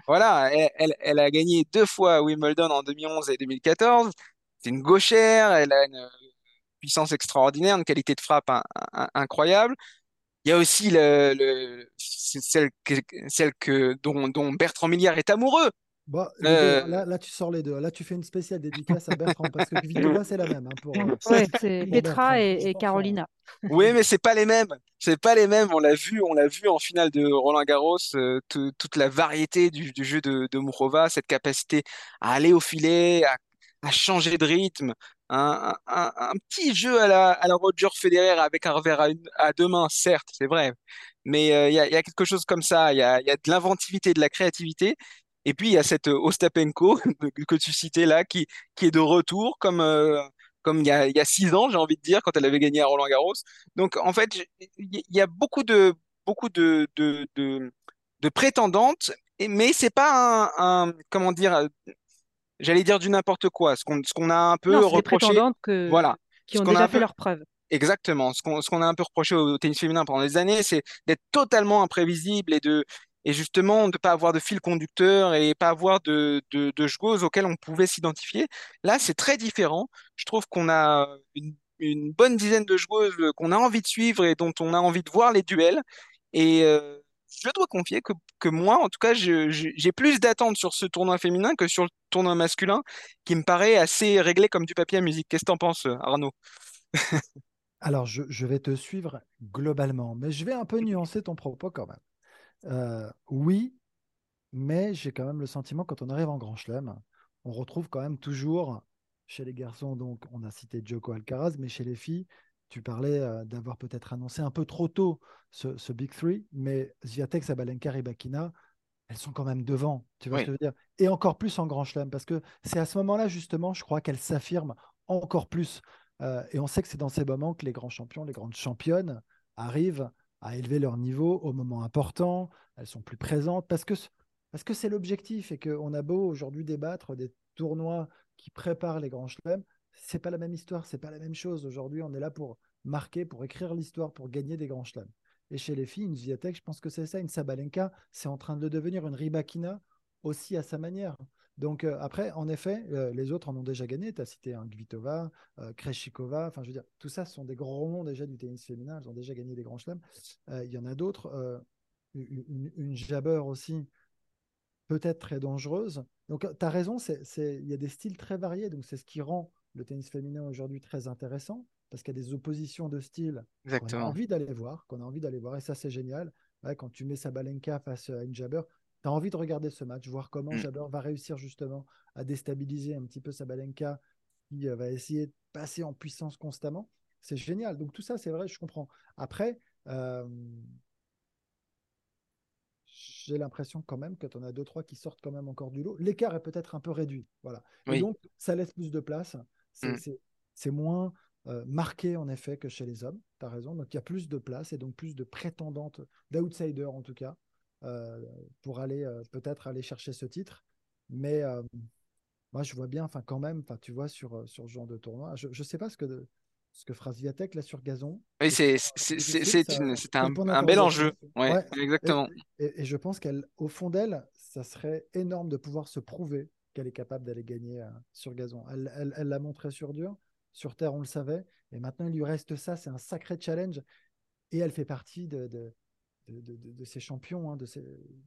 Voilà, elle, elle, elle a gagné deux fois à Wimbledon en 2011 et 2014. C'est une gauchère, elle a une puissance extraordinaire, une qualité de frappe in- in- incroyable. Il y a aussi le, celle, que, celle que, dont, dont Bertrand Milliard est amoureux. Euh, là, là, tu sors les deux. Là, tu fais une spéciale dédicace à Bertrand parce que Kvitova, c'est la même hein, pour, euh, Ouais, c'est Petra et, et 100%. Carolina. Oui, mais c'est pas les mêmes. C'est pas les mêmes. On l'a vu, on l'a vu en finale de Roland-Garros, euh, tout- toute la variété du, du jeu de, de Mourova, cette capacité à aller au filet, à, à changer de rythme, un, un- un- un petit jeu à la, à la Roger Federer avec un revers à, une- à deux mains, certes, c'est vrai, mais euh, il y, a, y a quelque chose comme ça. Il y a, y a de l'inventivité, de la créativité. Et puis, il y a cette euh, Ostapenko que tu citais là, qui, qui est de retour, comme, euh, comme il y a, il y a six ans, j'ai envie de dire, quand elle avait gagné à Roland-Garros. Donc, en fait, il y a beaucoup de, beaucoup de, de, de, de prétendantes, mais c'est pas un, un- comment dire, j'allais dire du n'importe quoi. Ce qu'on, qu'on a un peu Non, c'est des reproché, prétendantes que... voilà. qui ont qu'on a déjà un fait peu, leurs preuves. Exactement. Ce qu'on ce qu'on a un peu reproché au tennis féminin pendant des années, c'est d'être totalement imprévisible et de et justement de ne pas avoir de fil conducteur et pas avoir de, de, de joueuses auxquelles on pouvait s'identifier. Là, c'est très différent. Je trouve qu'on a une, bonne dizaine de joueuses qu'on a envie de suivre et dont on a envie de voir les duels. Et euh, je dois confier que, moi, en tout cas, j'ai plus d'attentes sur ce tournoi féminin que sur le tournoi masculin, qui me paraît assez réglé comme du papier à musique. Qu'est-ce que t'en penses, Arnaud? Alors, je vais te suivre globalement, mais je vais un peu nuancer ton propos quand même. Euh, oui, mais j'ai quand même le sentiment, quand on arrive en Grand Chelem, on retrouve quand même toujours, chez les garçons, donc on a cité Djoko Alcaraz, mais chez les filles, tu parlais euh, d'avoir peut-être annoncé un peu trop tôt ce, ce Big Three, mais Swiatek, Sabalenka, Rybakina, elles sont quand même devant, tu vois ce que je veux dire? Et encore plus en Grand Chelem, parce que c'est à ce moment-là, justement, je crois qu'elles s'affirment encore plus. Euh, et on sait que c'est dans ces moments que les grands champions, les grandes championnes arrivent à élever leur niveau au moment important, elles sont plus présentes, parce que parce que c'est l'objectif et qu'on a beau aujourd'hui débattre des tournois qui préparent les grands chelems, c'est pas la même histoire, c'est pas la même chose. Aujourd'hui, on est là pour marquer, pour écrire l'histoire, pour gagner des grands chelems. Et chez les filles, une Swiatek, je pense que c'est ça, une Sabalenka, c'est en train de devenir, une Rybakina aussi à sa manière. Donc euh, après, en effet, euh, les autres en ont déjà gagné. Tu as cité un Kvitova, euh, Krejcikova, enfin je veux dire, tout ça ce sont des grands noms déjà du tennis féminin, elles ont déjà gagné des grands chelems. Il y en a d'autres, une, une, une Jabber aussi, peut-être très dangereuse. Donc, tu as raison, il y a des styles très variés. Donc, c'est ce qui rend le tennis féminin aujourd'hui très intéressant, parce qu'il y a des oppositions de styles qu'on a envie d'aller voir, qu'on a envie d'aller voir. Et ça, c'est génial. Ouais, quand tu mets Sabalenka face à une Jabber, tu as envie de regarder ce match, voir comment Mm. Jabber va réussir justement à déstabiliser un petit peu Sabalenka, qui euh, va essayer de passer en puissance constamment. C'est génial. Donc, tout ça, c'est vrai, je comprends. Après, euh, j'ai l'impression quand même que tu en as deux, trois qui sortent quand même encore du lot. L'écart est peut-être un peu réduit. Voilà. Et donc, ça laisse plus de place. C'est Mm. moins euh, marqué, en effet, que chez les hommes. Tu as raison. Donc, il y a plus de place et donc plus de prétendantes, d'outsiders en tout cas, pour aller euh, peut-être aller chercher ce titre. Mais euh, moi, je vois bien, enfin, quand même, tu vois, sur, euh, sur ce genre de tournoi, je ne sais pas ce que, ce que fera Swiatek là sur gazon. Oui, C'est un un, bel enjeu. Ouais, exactement. et- et je pense qu'au fond d'elle, ça serait énorme de pouvoir se prouver qu'elle est capable d'aller gagner euh, sur gazon. Elle elle- elle l'a montré sur dur, sur terre, on le savait. Et maintenant, il lui reste ça. C'est un sacré challenge. Et elle fait partie de, de, de, de- de- de ces champions hein, de ces,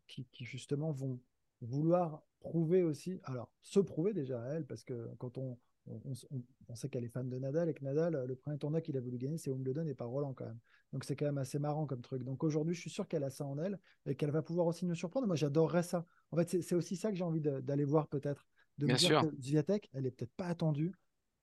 qui, qui, justement vont vouloir prouver aussi. Alors, se prouver déjà à elle, parce que quand on, on, on- on sait qu'elle est fan de Nadal et que Nadal, le premier tournoi qu'il a voulu gagner, c'est Wimbledon et pas Roland quand même. Donc, c'est quand même assez marrant comme truc. Donc, aujourd'hui, je suis sûr qu'elle a ça en elle et qu'elle va pouvoir aussi nous surprendre. Moi, j'adorerais ça. En fait, c'est aussi ça que j'ai envie d'aller voir peut-être. De me Bien dire sûr. que Zviatek, elle est peut-être pas attendue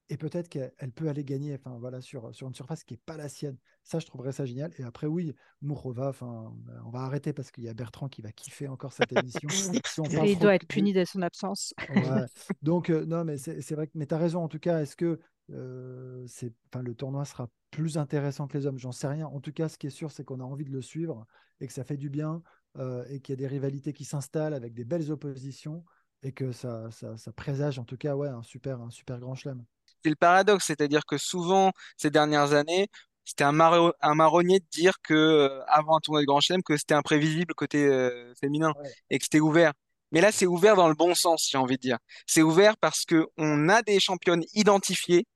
et peut-être qu'elle elle peut aller gagner enfin, voilà, sur, sur une surface qui n'est pas la sienne. Ça, je trouverais ça génial. Et après, oui, Mourova, enfin, on va arrêter parce qu'il y a Bertrand qui va kiffer encore cette émission. Si il doit être puni de son absence. Ouais. Donc, euh, non, mais c'est vrai que mais tu as raison. En tout cas, est-ce que euh, le tournoi sera plus intéressant que les hommes? J'en sais rien. En tout cas, ce qui est sûr, c'est qu'on a envie de le suivre et que ça fait du bien euh, et qu'il y a des rivalités qui s'installent avec des belles oppositions et que ça, ça, ça présage en tout cas ouais, un, super, un super grand chelem. C'est le paradoxe, c'est-à-dire que souvent, ces dernières années, c'était un, maro- un marronnier de dire que euh, avant un tournoi de Grand Chelem, que c'était imprévisible côté euh, féminin Ouais. et que c'était ouvert. Mais là, c'est ouvert dans le bon sens, j'ai envie de dire. C'est ouvert parce que on a des championnes identifiées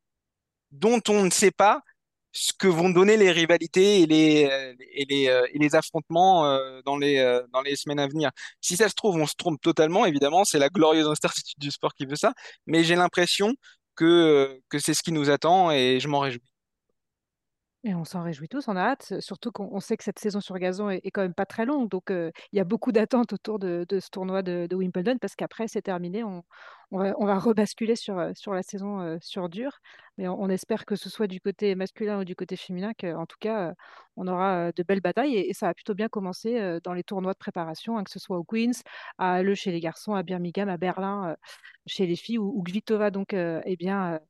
dont on ne sait pas ce que vont donner les rivalités et les, euh, et les, et les affrontements dans les, dans les semaines à venir. Si ça se trouve, on se trompe totalement, évidemment, c'est la glorieuse incertitude du sport qui veut ça, mais j'ai l'impression que, euh, que c'est ce qui nous attend et je m'en réjouis. Et on s'en réjouit tous, on a hâte, surtout qu'on on sait que cette saison sur gazon est, quand même pas très longue. Donc, il y a beaucoup d'attentes autour de, ce tournoi de, Wimbledon parce qu'après, c'est terminé. On, va, rebasculer sur, la saison sur dur. Mais on, espère que ce soit du côté masculin ou du côté féminin, qu'en tout cas, on aura de belles batailles. Et, ça a plutôt bien commencé dans les tournois de préparation, hein, que ce soit au Queens, à Le chez les garçons, à Birmingham, à Berlin, chez les filles, où, où Kvitova donc, eh bien,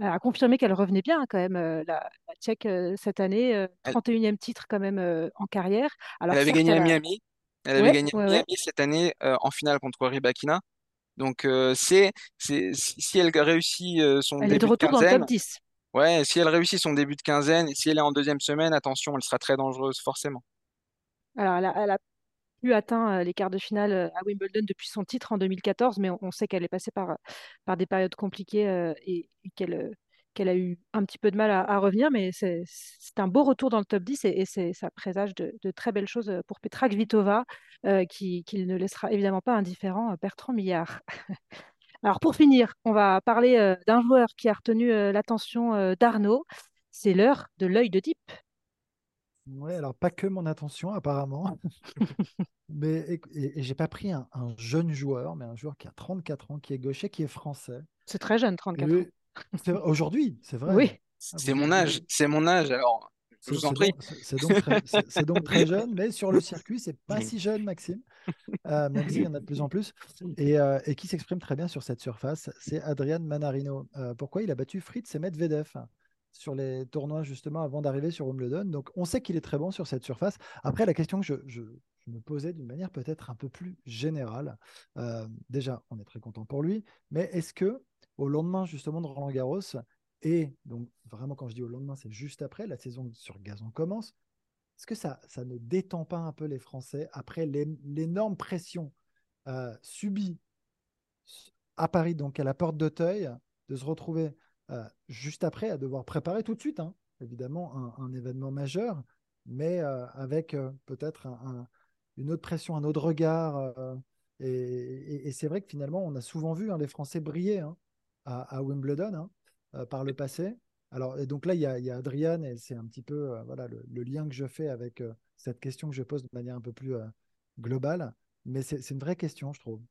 a confirmé qu'elle revenait bien quand même, la, la Tchèque cette année, euh, Elle, 31e titre quand même en carrière. elle Alors avait certes, gagné elle à. Miami. Elle avait Ouais, gagné ouais. Miami cette année euh, en finale contre Rybakina. Donc, euh, c'est, c'est, si elle réussit euh, son Elle est de début de retour dans le quinzaine, top 10. ouais, si elle réussit son début de quinzaine si elle est en deuxième semaine, attention, elle sera très dangereuse, forcément. Alors, elle a, elle a plus atteint les quarts de finale à Wimbledon depuis son titre en 2014, mais on, sait qu'elle est passée par, par des périodes compliquées et, qu'elle qu'elle a eu un petit peu de mal à, revenir, mais c'est un beau retour dans le top 10 et, ça présage de, très belles choses pour Petra Kvitova, euh, qui, ne laissera évidemment pas indifférent Bertrand Millard. Alors pour finir, on va parler d'un joueur qui a retenu l'attention d'Arnaud. C'est l'heure de l'œil de Deep. Ouais, alors pas que mon attention apparemment, mais et, et- et j'ai pas pris un, un jeune joueur, mais un joueur qui a 34 ans, qui est gaucher, qui est français. C'est très jeune, 34 ans. Et aujourd'hui, c'est vrai. Oui, Ah, C'est mon âge, c'est mon âge, alors je c'est vous en prie. donc, c'est donc très, donc jeune, mais sur le circuit, c'est pas si jeune, Maxime, euh, même s'il y en a de plus en plus, et, euh, et qui s'exprime très bien sur cette surface, c'est Adrian Manarino. Euh, pourquoi il a battu Fritz et Medvedev? Sur les tournois justement avant d'arriver sur Wimbledon. Donc on sait qu'il est très bon sur cette surface. Après, la question que je, me posais d'une manière peut-être un peu plus générale, euh, déjà, on est très content pour lui, mais est-ce que au lendemain justement de Roland Garros, et donc vraiment quand je dis au lendemain, c'est juste après, la saison sur gazon commence, est-ce que ça, ça ne détend pas un peu les Français après l'é- l'énorme pression euh, subie à Paris, donc à la porte d'Auteuil, de se retrouver juste après à devoir préparer tout de suite, hein, évidemment, un, événement majeur, mais euh, avec euh, peut-être un- un- une autre pression, un autre regard. euh, et c'est vrai que finalement, on a souvent vu hein, les Français briller hein, à, Wimbledon euh, par le passé. Alors, et donc là, il y a, il a Adrian, et c'est un petit peu euh, voilà, le, lien que je fais avec euh, cette question que je pose de manière un peu plus euh, globale. Mais c'est une vraie question, je trouve,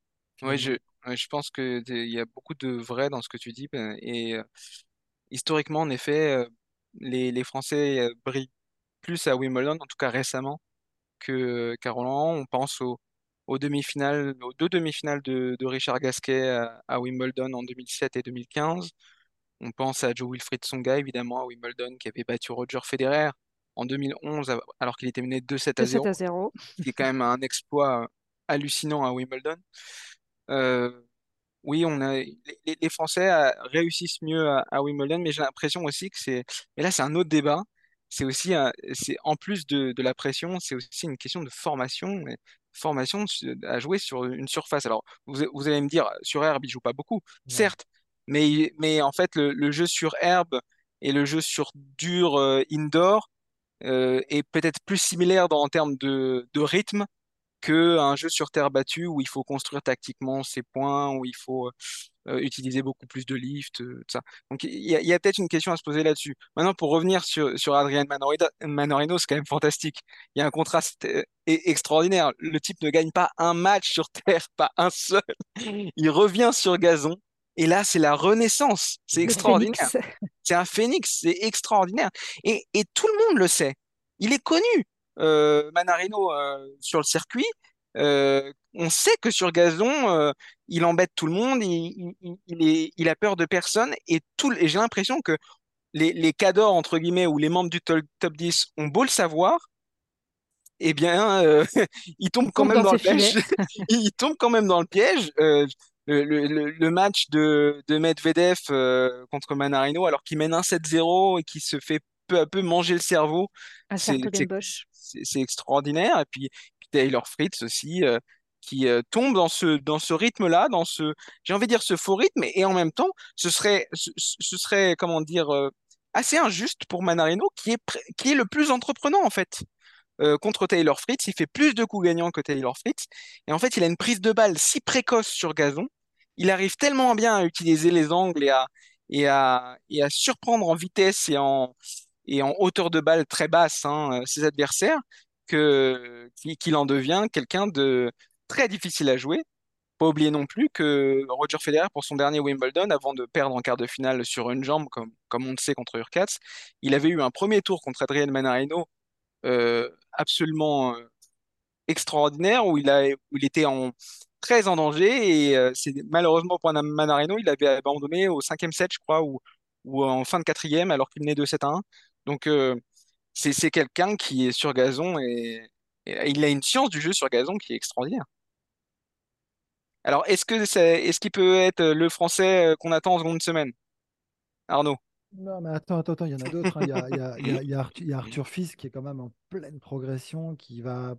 Ouais, je, finalement. ouais, je pense que t'es- il y a beaucoup de vrai dans ce que tu dis. ben, Et euh, historiquement, en effet, euh, les, les Français euh, brillent plus à Wimbledon, en tout cas récemment, que qu'à Roland. On pense aux, aux demi-finales, aux deux demi-finales de, de Richard Gasquet à, à Wimbledon en 2007 et 2015. On pense à Joe Wilfried Tsonga, évidemment, à Wimbledon, qui avait battu Roger Federer en 2011, a- alors qu'il était mené 2-7 de à 7 0, à 0. qui est quand même un exploit hallucinant à Wimbledon. Euh, oui, on a les, Français euh, réussissent mieux à, à Wimbledon, mais j'ai l'impression aussi que c'est. Mais là, c'est un autre débat. C'est aussi, un- c'est en plus de, de la pression, c'est aussi une question de formation, et formation su- à jouer sur une surface. Alors, vous, vous allez me dire, sur herbe, il joue pas beaucoup, Non. certes, mais, il- mais en fait, le, le jeu sur herbe et le jeu sur dur euh, indoor euh, est peut-être plus similaire dans, en termes de, de rythme qu'un jeu sur terre battue où il faut construire tactiquement ses points, où il faut euh, utiliser beaucoup plus de lift, euh, tout ça. Donc il y a, il y a peut-être une question à se poser là-dessus. Maintenant, pour revenir sur, sur Adrien Manorino, c'est quand même fantastique. Il y a un contraste euh, e- extraordinaire. Le type ne gagne pas un match sur terre, pas un seul. Il revient sur gazon. Et là, c'est la renaissance. C'est extraordinaire. C'est un phénix, c'est extraordinaire. Et, et tout le monde le sait. Il est connu, euh, Manarino, euh, sur le circuit. Euh, on sait que sur gazon, euh, il embête tout le monde, il, il, il est, il a peur de personne. Et, tout, et j'ai l'impression que les, les cadors, entre guillemets, ou les membres du top, top 10 ont beau le savoir, eh bien, euh, ils Il tombent quand même dans dans le piège. Ils tombent quand même dans le piège. Euh, le, le- le- match de, de Medvedev euh, contre Manarino, alors qu'il mène un 7-0 et qu'il se fait peu à peu manger le cerveau, à c'est c'est- extraordinaire. Et puis, Taylor Fritz aussi, euh, qui euh, tombe dans ce, rythme-là, dans ce, j'ai envie de dire ce faux rythme, et en même temps, ce serait, ce, serait, comment dire, euh, assez injuste pour Manarino, qui est, qui le plus entreprenant en fait contre Taylor Fritz. Il fait plus de coups gagnants que Taylor Fritz. Et en fait, il a une prise de balle si précoce sur gazon. Il arrive tellement bien à utiliser les angles et à, et à surprendre en vitesse et en, et en hauteur de balle très basse hein, ses adversaires que qu'il en devient quelqu'un de très difficile à jouer. Pas oublier non plus que Roger Federer, pour son dernier Wimbledon, avant de perdre en quart de finale sur une jambe, comme, comme on le sait contre Urkatz, il avait eu un premier tour contre Adrian Manarino euh, absolument euh, extraordinaire, où il, a, où il était très en danger, et euh, c'est malheureusement pour Manarino, il avait abandonné au cinquième set, je crois, ou, ou en fin de quatrième, alors qu'il menait 2-7 1. Donc c'est quelqu'un qui est sur gazon et, et il a une science du jeu sur gazon qui est extraordinaire. Alors, est-ce que c'est, est-ce qu'il peut être le français euh, qu'on attend en seconde semaine? Arnaud? Non, mais attends, attends, attends, il y en a d'autres. hein. Il y a, il y a- y y Arthur, il y a Arthur Fils qui est quand même en pleine progression, qui va,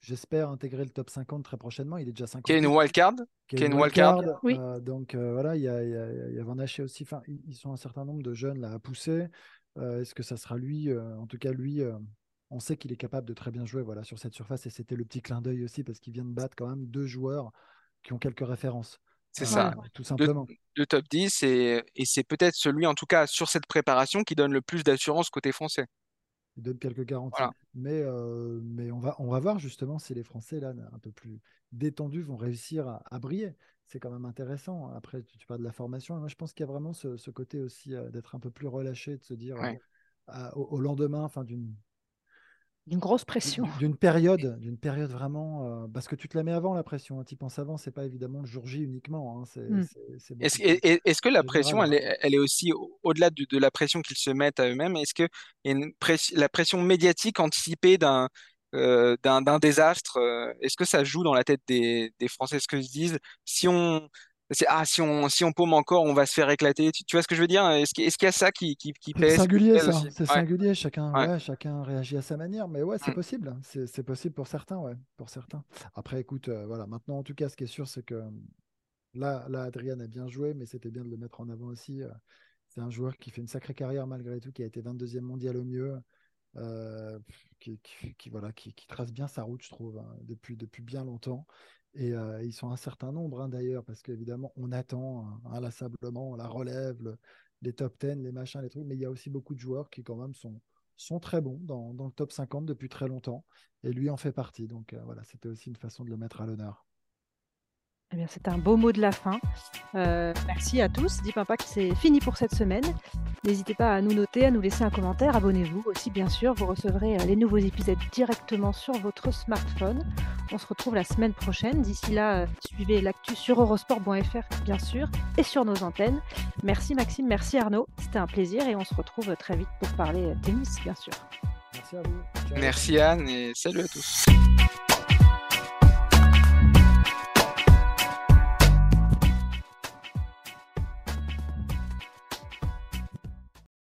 j'espère, intégrer le top 50 très prochainement. Il est déjà Qui a une 58. wildcard? qui est une wildcard? Oui. Euh, donc euh, voilà, il y a, il y a- il y a Van Haché aussi. Enfin, ils ils sont un certain nombre de jeunes là à pousser. Euh, Est-ce que ça sera lui euh, En tout cas, lui, euh, on sait qu'il est capable de très bien jouer voilà, sur cette surface. Et c'était le petit clin d'œil aussi parce qu'il vient de battre quand même deux joueurs qui ont quelques références. C'est ça. tout simplement. deux top 10 et, et c'est peut-être celui, en tout cas, sur cette préparation qui donne le plus d'assurance côté français. Il donne quelques garanties. Voilà. Mais, euh, mais on, va, on va voir justement si les Français, là, un peu plus détendus, vont réussir à, à briller. C'est quand même intéressant. Après, tu, tu parles de la formation. Moi, je pense qu'il y a vraiment ce, ce côté aussi euh, d'être un peu plus relâché, de se dire euh, Ouais. au, au lendemain enfin, d'une D'une grosse pression. d'une- période, d'une période vraiment. euh, parce que tu te la mets avant la pression. Tu y penses avant, c'est pas évidemment le jour J uniquement. hein, c'est Mm. c'est- c'est beaucoup Est-ce, est- que la pression, elle est, elle est aussi au- au-delà de, de la pression qu'ils se mettent à eux-mêmes? Est-ce que il y a une press- la pression médiatique anticipée d'un euh, d'un, désastre, euh, est-ce que ça joue dans la tête des, des Français? Est-ce qu'ils se disent, si on, ah, si on, si on paume encore, on va se faire éclater? Tu, tu vois ce que je veux dire? Est-ce qu'il y a ça qui, qui, pèse, singulier ça, c'est Ouais, singulier, chacun, ouais. ouais, chacun réagit à sa manière, mais ouais, c'est Mm. possible, c'est possible pour certains, ouais, pour certains. Après, écoute, euh, voilà, maintenant, en tout cas, ce qui est sûr, c'est que là, là, Adrien a bien joué, mais c'était bien de le mettre en avant aussi. C'est un joueur qui fait une sacrée carrière malgré tout, qui a été 22e mondial au mieux, euh, qui, voilà, qui, trace bien sa route, je trouve, hein, depuis, depuis bien longtemps. Et euh, ils sont un certain nombre, hein, d'ailleurs, parce qu'évidemment, on attend hein, inlassablement la relève, le- les top 10, les machins, les trucs, mais il y a aussi beaucoup de joueurs qui, quand même, sont, sont très bons dans, dans le top 50 depuis très longtemps. Et lui en fait partie. Donc euh, voilà, c'était aussi une façon de le mettre à l'honneur. Eh bien, c'est un beau mot de la fin. Euh, merci à tous. Deep Impact, c'est fini pour cette semaine. N'hésitez pas à nous noter, à nous laisser un commentaire. Abonnez-vous aussi, bien sûr. Vous recevrez euh, les nouveaux épisodes directement sur votre smartphone. On se retrouve la semaine prochaine. D'ici là, euh, suivez l'actu sur eurosport.fr, bien sûr, et sur nos antennes. Merci Maxime, merci Arnaud. C'était un plaisir et on se retrouve très vite pour parler tennis, bien sûr. Merci à vous. Ciao. Merci Anne et salut à tous.